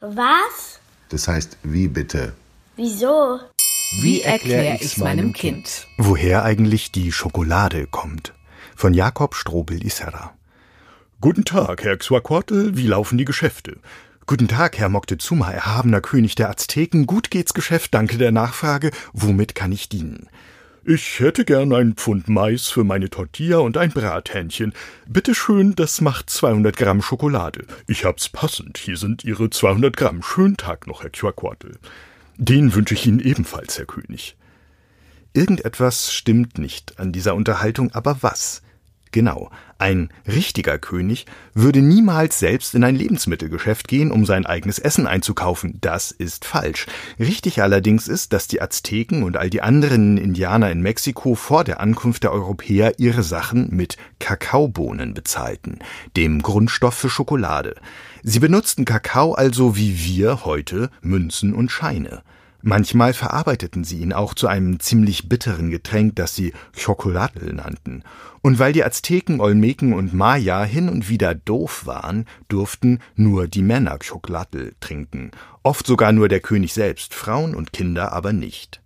Was? Das heißt, wie bitte? Wieso? Wie erkläre ich's meinem Kind? Woher eigentlich die Schokolade kommt. Von Jakob Strobel Isserra. Guten Tag, Herr Xuaquatl, wie laufen die Geschäfte? Guten Tag, Herr Moctezuma, erhabener König der Azteken. Gut geht's Geschäft, danke der Nachfrage. Womit kann ich dienen? Ich hätte gern ein Pfund Mais für meine Tortilla und ein Brathähnchen. Bitte schön, das macht 200 Gramm Schokolade. Ich hab's passend. Hier sind Ihre 200 Gramm. Schönen Tag noch, Herr Quaquatl. Den wünsche ich Ihnen ebenfalls, Herr König. Irgendetwas stimmt nicht an dieser Unterhaltung, aber was? Genau, ein richtiger König würde niemals selbst in ein Lebensmittelgeschäft gehen, um sein eigenes Essen einzukaufen. Das ist falsch. Richtig allerdings ist, dass die Azteken und all die anderen Indianer in Mexiko vor der Ankunft der Europäer ihre Sachen mit Kakaobohnen bezahlten, dem Grundstoff für Schokolade. Sie benutzten Kakao also wie wir heute Münzen und Scheine. Manchmal verarbeiteten sie ihn auch zu einem ziemlich bitteren Getränk, das sie Chocolatl nannten. Und weil die Azteken, Olmeken und Maya hin und wieder doof waren, durften nur die Männer Chocolatl trinken, oft sogar nur der König selbst, Frauen und Kinder aber nicht.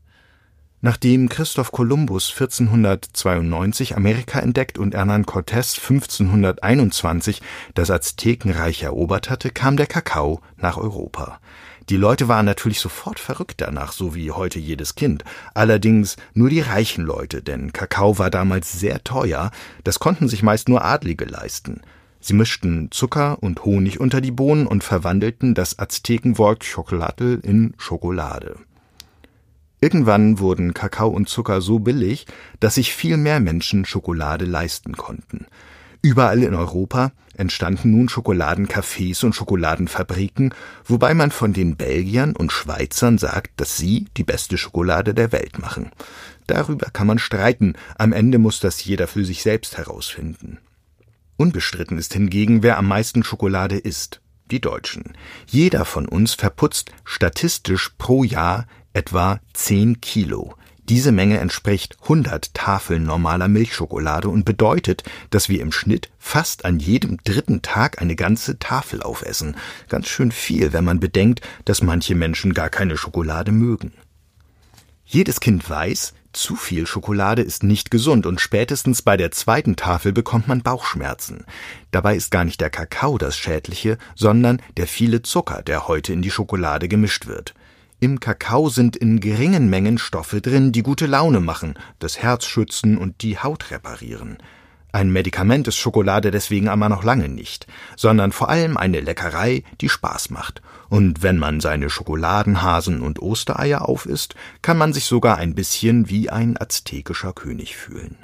Nachdem Christoph Kolumbus 1492 Amerika entdeckt und Hernán Cortés 1521 das Aztekenreich erobert hatte, kam der Kakao nach Europa. Die Leute waren natürlich sofort verrückt danach, so wie heute jedes Kind. Allerdings nur die reichen Leute, denn Kakao war damals sehr teuer, das konnten sich meist nur Adlige leisten. Sie mischten Zucker und Honig unter die Bohnen und verwandelten das Aztekenwort Chocolatl in Schokolade. Irgendwann wurden Kakao und Zucker so billig, dass sich viel mehr Menschen Schokolade leisten konnten. Überall in Europa entstanden nun Schokoladencafés und Schokoladenfabriken, wobei man von den Belgiern und Schweizern sagt, dass sie die beste Schokolade der Welt machen. Darüber kann man streiten, am Ende muss das jeder für sich selbst herausfinden. Unbestritten ist hingegen, wer am meisten Schokolade isst. Die Deutschen. Jeder von uns verputzt statistisch pro Jahr etwa 10 Kilo. Diese Menge entspricht 100 Tafeln normaler Milchschokolade und bedeutet, dass wir im Schnitt fast an jedem dritten Tag eine ganze Tafel aufessen. Ganz schön viel, wenn man bedenkt, dass manche Menschen gar keine Schokolade mögen. Jedes Kind weiß, zu viel Schokolade ist nicht gesund und spätestens bei der zweiten Tafel bekommt man Bauchschmerzen. Dabei ist gar nicht der Kakao das Schädliche, sondern der viele Zucker, der heute in die Schokolade gemischt wird. Im Kakao sind in geringen Mengen Stoffe drin, die gute Laune machen, das Herz schützen und die Haut reparieren. Ein Medikament ist Schokolade deswegen aber noch lange nicht, sondern vor allem eine Leckerei, die Spaß macht. Und wenn man seine Schokoladenhasen und Ostereier aufisst, kann man sich sogar ein bisschen wie ein aztekischer König fühlen.